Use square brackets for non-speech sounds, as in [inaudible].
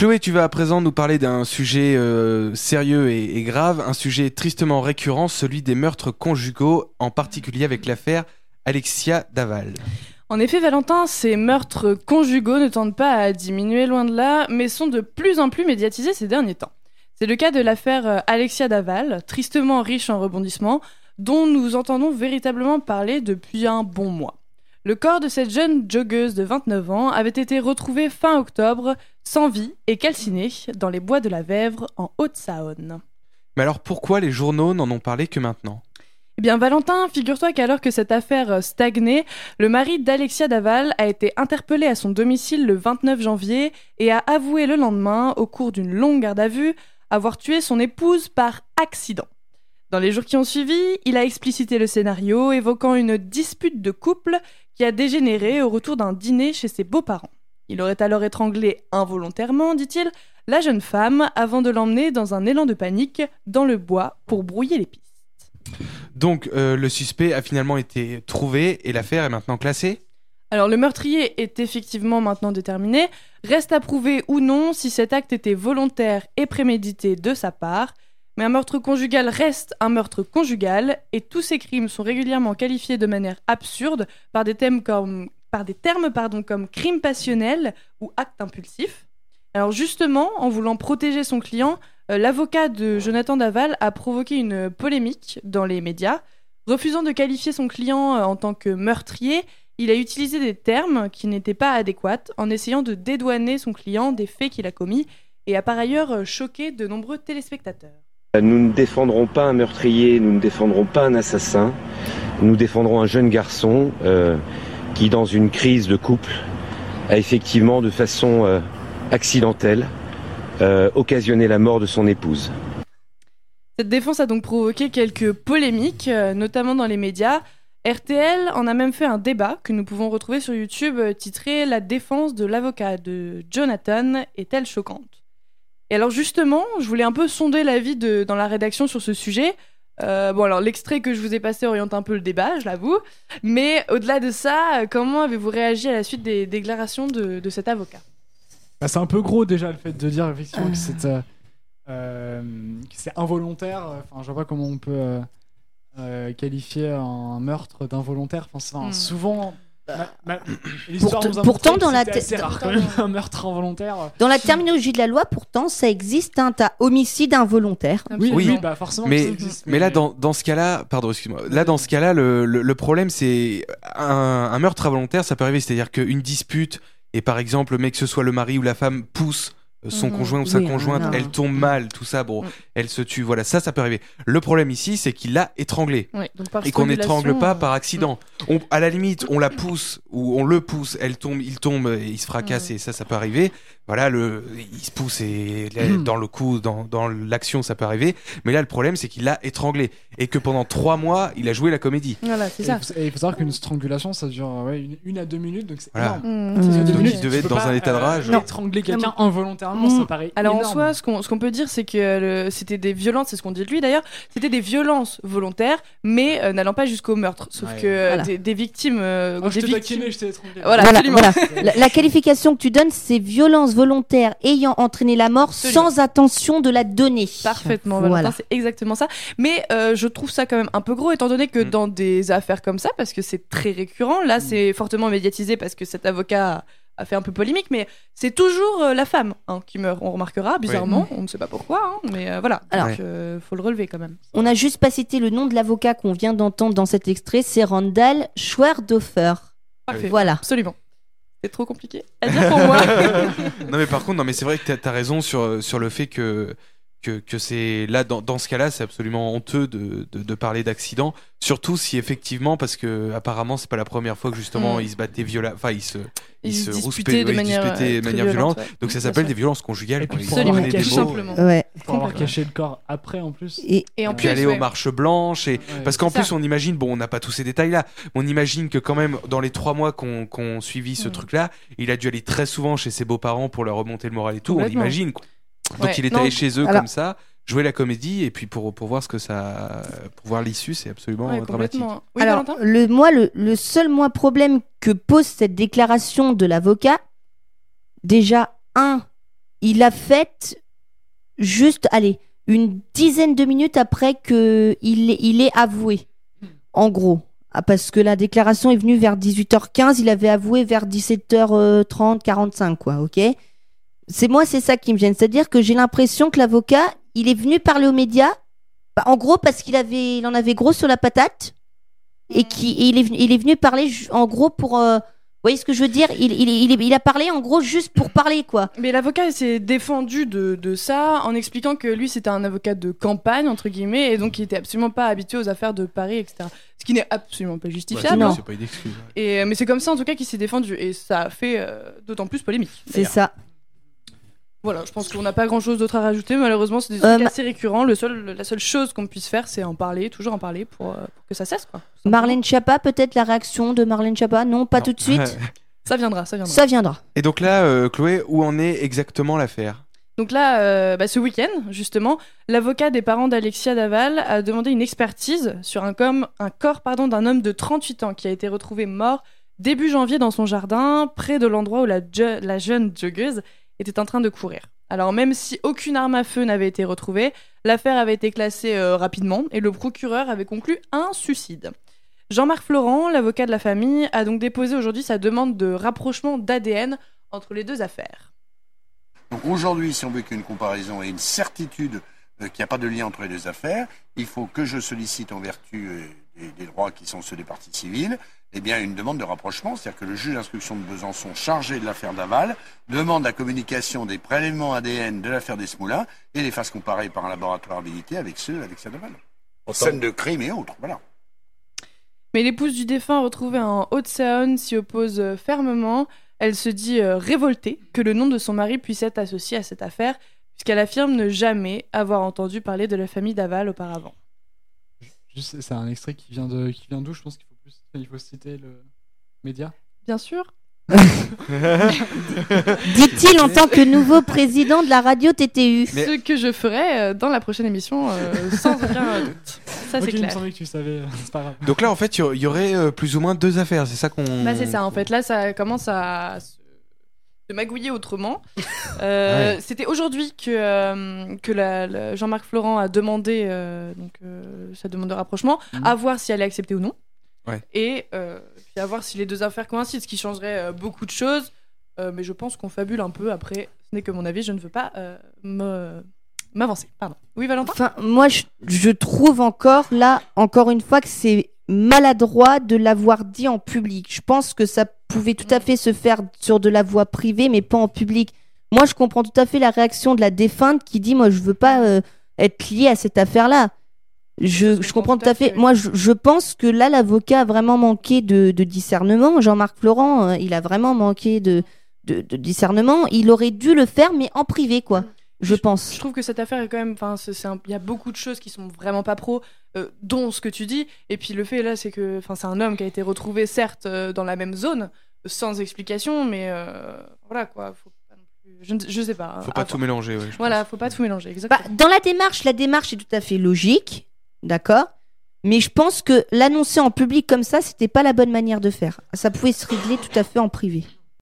Chloé, tu vas à présent nous parler d'un sujet euh, sérieux et, grave, un sujet tristement récurrent, celui des meurtres conjugaux, en particulier avec l'affaire Alexia Daval. En effet, Valentin, ces meurtres conjugaux ne tendent pas à diminuer loin de là, mais sont de plus en plus médiatisés ces derniers temps. C'est le cas de l'affaire euh, Alexia Daval, tristement riche en rebondissements, dont nous entendons véritablement parler depuis un bon mois. Le corps de cette jeune joggeuse de 29 ans avait été retrouvé fin octobre, sans vie et calciné, dans les bois de la Vèvre, en Haute-Saône. Mais alors pourquoi les journaux n'en ont parlé que maintenant? Eh bien, Valentin, figure-toi qu'alors que cette affaire euh, stagnait, le mari d'Alexia Daval a été interpellé à son domicile le 29 janvier et a avoué le lendemain, au cours d'une longue garde à vue, avoir tué son épouse par accident. Dans les jours qui ont suivi, il a explicité le scénario, évoquant une dispute de couple qui a dégénéré au retour d'un dîner chez ses beaux-parents. Il aurait alors étranglé involontairement, dit-il, la jeune femme avant de l'emmener dans un élan de panique dans le bois pour brouiller les pistes. Donc euh, le suspect a finalement été trouvé et l'affaire est maintenant classée? Alors le meurtrier est effectivement maintenant déterminé, reste à prouver ou non si cet acte était volontaire et prémédité de sa part, mais un meurtre conjugal reste un meurtre conjugal et tous ces crimes sont régulièrement qualifiés de manière absurde par des, termes comme crime passionnel ou acte impulsif. Alors justement, en voulant protéger son client, euh, l'avocat de Jonathan Daval a provoqué une polémique dans les médias. Refusant de qualifier son client euh, en tant que meurtrier, il a utilisé des termes qui n'étaient pas adéquats en essayant de dédouaner son client des faits qu'il a commis et a par ailleurs euh, choqué de nombreux téléspectateurs. Nous ne défendrons pas un meurtrier, nous ne défendrons pas un assassin, nous défendrons un jeune garçon euh, qui, dans une crise de couple, a effectivement, de façon euh, accidentelle, euh, occasionné la mort de son épouse. Cette défense a donc provoqué quelques polémiques, notamment dans les médias. RTL en a même fait un débat que nous pouvons retrouver sur YouTube titré La défense de l'avocat de Jonathan est-elle choquante? Et alors justement, je voulais un peu sonder l'avis dans la rédaction sur ce sujet. Euh, bon alors l'extrait que je vous ai passé oriente un peu le débat, je l'avoue. Mais au-delà de ça, comment avez-vous réagi à la suite des déclarations de, de cet avocat? Bah, c'est un peu gros déjà le fait de dire effectivement que c'est euh, euh, involontaire. Enfin, je vois pas comment on peut qualifier un meurtre d'involontaire. Enfin, Hmm. souvent. Ma- ma- [coughs] l'histoire Pourtant- nous a pourtant, montré que dans la c'était te- assez rare quand même un meurtre involontaire. Dans la terminologie de la loi, pourtant, ça existe. Hein, T'as homicide involontaire. Oui, oui, bah forcément. Mais- que ça existe, Mais là, dans, dans ce cas-là, pardon, excuse-moi. Là, dans ce cas-là, le, le, le problème, c'est un, un meurtre involontaire, ça peut arriver. C'est-à-dire qu'une dispute, et par exemple, le mec, que ce soit le mari ou la femme, pousse son Mhm. conjoint ou sa Oui, conjointe, non. elle tombe mal, tout ça, bon, Mhm. elle se tue. Voilà, ça, ça peut arriver. Le problème ici, c'est qu'il l'a étranglée. Oui, Et qu'on n'étrangle pas euh, par accident. On, à la limite, on la pousse ou on le pousse, elle tombe, il tombe, et il se fracasse Mhm. et ça, ça peut arriver. Voilà, le, il se pousse et là, dans le coup, dans, dans l'action, ça peut arriver. Mais là, le problème, c'est qu'il l'a étranglé et que pendant trois mois, il a joué la comédie. Voilà, c'est Et ça. il faut- et il faut savoir qu'une strangulation, ça dure euh, ouais, une, une à deux minutes, donc c'est Voilà. énorme. Mmh, Mmh. il devait Tu être dans pas, un état de euh, rage. Étrangler quelqu'un Non. Mm. ça paraît. Alors en soi, ce qu'on ce qu'on peut dire, c'est que c'était des violences, c'est ce qu'on dit de lui d'ailleurs, c'était des violences volontaires, mais euh, n'allant pas jusqu'au meurtre. Sauf Ouais. que euh, Voilà. des, des victimes, euh, Oh, je des t'ai victimes. taquiné, je t'ai. Voilà, Voilà, absolument. voilà. La, la qualification que tu donnes, c'est violence volontaire ayant entraîné la mort Absolument. sans intention de la donner. Parfaitement, Voilà. Valentin, c'est exactement ça. Mais euh, je trouve ça quand même un peu gros, étant donné que Mm. dans des affaires comme ça, parce que c'est très récurrent, là c'est fortement médiatisé parce que cet avocat a fait un peu polémique, mais c'est toujours euh, la femme hein, qui meurt. On remarquera, bizarrement, on ne sait pas pourquoi, hein, mais euh, voilà. Alors- Donc, euh, faut le relever quand même. On n'a juste pas cité le nom de l'avocat qu'on vient d'entendre dans cet extrait, c'est Randall Schwerdhofer. Parfait. Voilà. Absolument. C'est trop compliqué à dire pour [laughs] moi. non mais par contre, non mais c'est vrai que t'as as raison sur sur le fait que que, que c'est là dans, dans ce cas-là, c'est absolument honteux de, de, de parler d'accident, surtout si effectivement parce que apparemment c'est pas la première fois que justement Mm. ils se battaient violemment, enfin ils se Ils se se disputaient de ouais, manière, disputaient euh, de très manière violente, violente. ouais. Donc ça s'appelle des violences conjugales. Et puis pour ont avoir caché- mots. simplement. Ouais. Pour avoir caché le corps après en plus. Et Et en puis plus, aller ouais. aux marches blanches et Ouais. parce qu'en plus ça. on imagine bon on n'a pas tous ces détails là on imagine que quand même dans les trois mois qu'on qu'on suivi ce Mm. truc là il a dû aller très souvent chez ses beaux-parents pour leur remonter le moral et tout on imagine quoi. Donc Ouais. il est Non, allé chez eux alors- comme ça jouer la comédie et puis pour pour voir ce que ça pour voir l'issue c'est absolument Ouais, euh, dramatique. Oui, Alors, le, moi, le, le seul moi problème que pose cette déclaration de l'avocat, déjà, un, il l'a faite juste, allez, une dizaine de minutes après que il, il est avoué, en gros. Ah, parce que la déclaration est venue vers 18h15, il avait avoué vers 17h30, 45, quoi, ok? C'est moi, c'est ça qui me gêne. C'est-à-dire que j'ai l'impression que l'avocat, il est venu parler aux médias, bah, en gros, parce qu'il avait, il en avait gros sur la patate, et qui, et il, est venu, il est venu parler, en gros, pour. euh, vous voyez ce que je veux dire? Il, il, il, il a parlé, en gros, juste pour parler, quoi. Mais l'avocat s'est défendu de, de ça en expliquant que lui c'était un avocat de campagne entre guillemets et donc il était absolument pas habitué aux affaires de Paris etc. Ce qui n'est absolument pas Ouais, justifiable. Non. C'est pas une excuse. ouais. Et, mais c'est comme ça en tout cas qu'il s'est défendu et ça a fait euh, d'autant plus polémique. C'est ça. Voilà, je pense qu'on n'a pas grand chose d'autre à rajouter. Malheureusement, c'est des Euh, trucs assez récurrents. Le seul, la seule chose qu'on puisse faire, c'est en parler, toujours en parler pour, euh, pour que ça cesse. Quoi. Marlène Schiappa, peut-être la réaction de Marlène Schiappa? Non, pas Non. tout de suite. [laughs] Ça viendra, ça viendra. Ça viendra. Et donc là, euh, Chloé, où en est exactement l'affaire? Donc là, euh, bah, ce week-end, justement, l'avocat des parents d'Alexia Daval a demandé une expertise sur un, com- un corps pardon, d'un homme de 38 ans qui a été retrouvé mort début janvier dans son jardin, près de l'endroit où la, la jeune joggeuse était en train de courir. Alors même si aucune arme à feu n'avait été retrouvée, l'affaire avait été classée euh, rapidement et le procureur avait conclu un suicide. Jean-Marc Florent, l'avocat de la famille, a donc déposé aujourd'hui sa demande de rapprochement d'ADN entre les deux affaires. Aujourd'hui, si on veut qu'une comparaison et une certitude euh, qu'il n'y a pas de lien entre les deux affaires, il faut que je sollicite en vertu euh, des, des droits qui sont ceux des parties civiles, eh bien une demande de rapprochement, c'est-à-dire que le juge d'instruction de Besançon chargé de l'affaire Daval demande la communication des prélèvements ADN de l'affaire Desmoulins et les fasse comparer par un laboratoire habilité avec ceux avec celle Daval. Scène de crime et autres, voilà. Mais l'épouse du défunt retrouvée en Haute-Saône s'y oppose euh, fermement. Elle se dit euh, révoltée que le nom de son mari puisse être associé à cette affaire, puisqu'elle affirme ne jamais avoir entendu parler de la famille Daval auparavant. Juste, c'est un extrait qui vient de, qui vient d'où Je pense qu'il faut plus, il faut citer le média. Bien sûr. [laughs] Dit-il en tant que nouveau président de la radio TTU. Mais- Ce que je ferai euh, dans la prochaine émission, euh, sans [laughs] aucun doute. Ça, c'est il me clair. semblait que tu savais, c'est pas grave. Donc là, en fait, il y aurait- il y aurait euh, plus ou moins deux affaires. C'est ça qu'on. Bah, c'est ça, en fait. Là, ça commence à se, magouiller autrement. [laughs] Euh, C'était aujourd'hui que, euh, que la- la- Jean-Marc Florent a demandé euh, donc, euh, sa demande de rapprochement, Mhm. à voir si elle est acceptée ou non. Ouais. Et euh, puis à voir si les deux affaires coïncident, ce qui changerait euh, beaucoup de choses. Euh, mais je pense qu'on fabule un peu. Après, ce n'est que mon avis, je ne veux pas euh, me- m'avancer. Pardon. Oui, Valentin? Enfin, moi, je, je trouve encore, là, encore une fois, que c'est maladroit de l'avoir dit en public. Je pense que ça pouvait tout à fait se faire sur de la voie privée, mais pas en public. Moi, je comprends tout à fait la réaction de la défunte qui dit, moi, je veux pas euh, être liée à cette affaire-là. Je, je comprends tout à fait. Moi, je, je pense que là, l'avocat a vraiment manqué de, de discernement. Jean-Marc Florent, euh, il a vraiment manqué de, de, de discernement. Il aurait dû le faire, mais en privé, quoi. Je pense. Je trouve que cette affaire est quand même. Enfin, c'est- c'est un- il y a beaucoup de choses qui sont vraiment pas pro, euh, dont ce que tu dis. Et puis le fait là, c'est que, enfin, c'est un homme qui a été retrouvé certes euh, dans la même zone, sans explication, mais euh, voilà quoi. Faut pas non plus- Je, ne- je sais pas. Faut à pas voir. tout mélanger. ouais, Voilà, pense. faut pas tout mélanger. Bah, dans la démarche, la démarche est tout à fait logique, d'accord Mais je pense que l'annoncer en public comme ça, c'était pas la bonne manière de faire. Ça pouvait se régler tout à fait en privé.